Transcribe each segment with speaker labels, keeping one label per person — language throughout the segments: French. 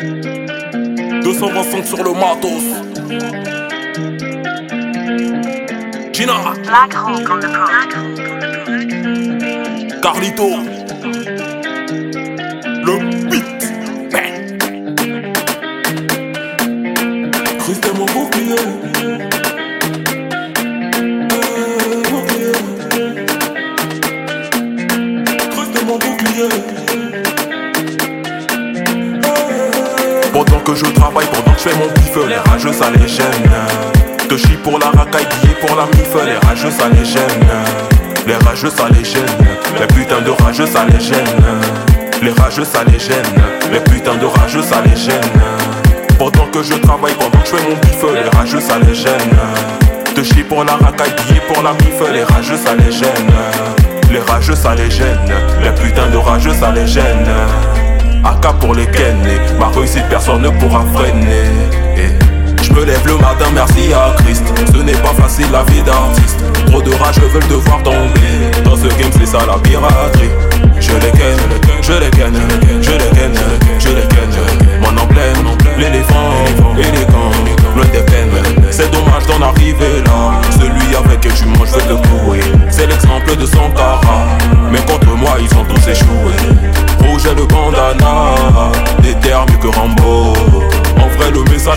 Speaker 1: 225 sur le matos. Gina. Carlito. Le beat. Est mon bouclier. Pendant que je travaille, pendant que je fais mon pif, les rageux ça les gêne. Te chie pour la racaille, billet pour la mif, les rageux ça les gêne. Les rageux ça les gêne. Les putains de rageux ça les gêne. Les rageux ça les gêne. Les putains de rageux ça les gêne. Pendant que je travaille, pendant que je fais mon bif, les rageux ça les gêne. Te chie pour la racaille, billet pour la mif, les rageux ça les gêne. Les rageux ça les gêne. Les putains de rageux ça les gêne. AK pour les ken Ma réussite personne ne pourra freiner. Eh. Je me lève le matin merci à Christ. Ce n'est pas facile la vie d'artiste. Trop de rage veulent te voir tomber. Dans ce game c'est ça la piraterie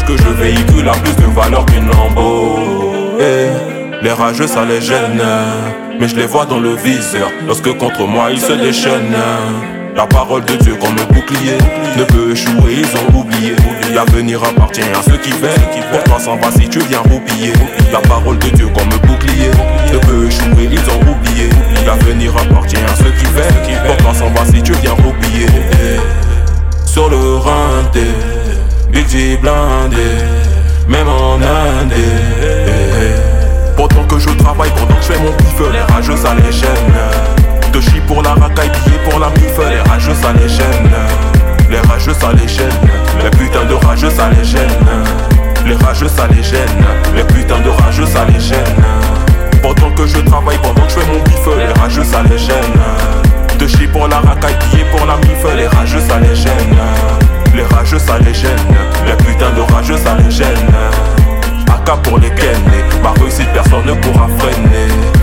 Speaker 1: que je véhicule a plus de valeur qu'une lambeau. Eh, les rageux, ça les gêne. Mais je les vois dans le viseur lorsque contre moi ils se déchaînent. La parole de Dieu comme bouclier ne peut échouer, ils ont oublié. L'avenir appartient à ceux qui veulent. Pour toi, s'en va si tu viens roupiller. La parole de Dieu comme bouclier ne peut échouer, ils ont oublié. L'avenir appartient à ceux qui veulent. Pour toi, s'en va si tu viens roupiller. Sur le rinté, G blindé, même en Inde. Pendant que je travaille, pendant que je fais mon pif, les rageux ça les gêne. De chie pour la racaille, billet pour la mif, les rageux ça les gêne. Les rageux ça les gêne. Les putains de rageux ça les gêne. Les rageux ça les gêne. Les putains de rageux ça les gêne. Pendant que je travaille, pendant que je fais mon bif, les rageux ça les gêne. De chie pour la racaille, billet pour la mif, les rageux ça les gêne. Les rageux ça les gêne, les putains de rageux ça les gêne. AK pour les ken, ma réussite personne ne pourra freiner.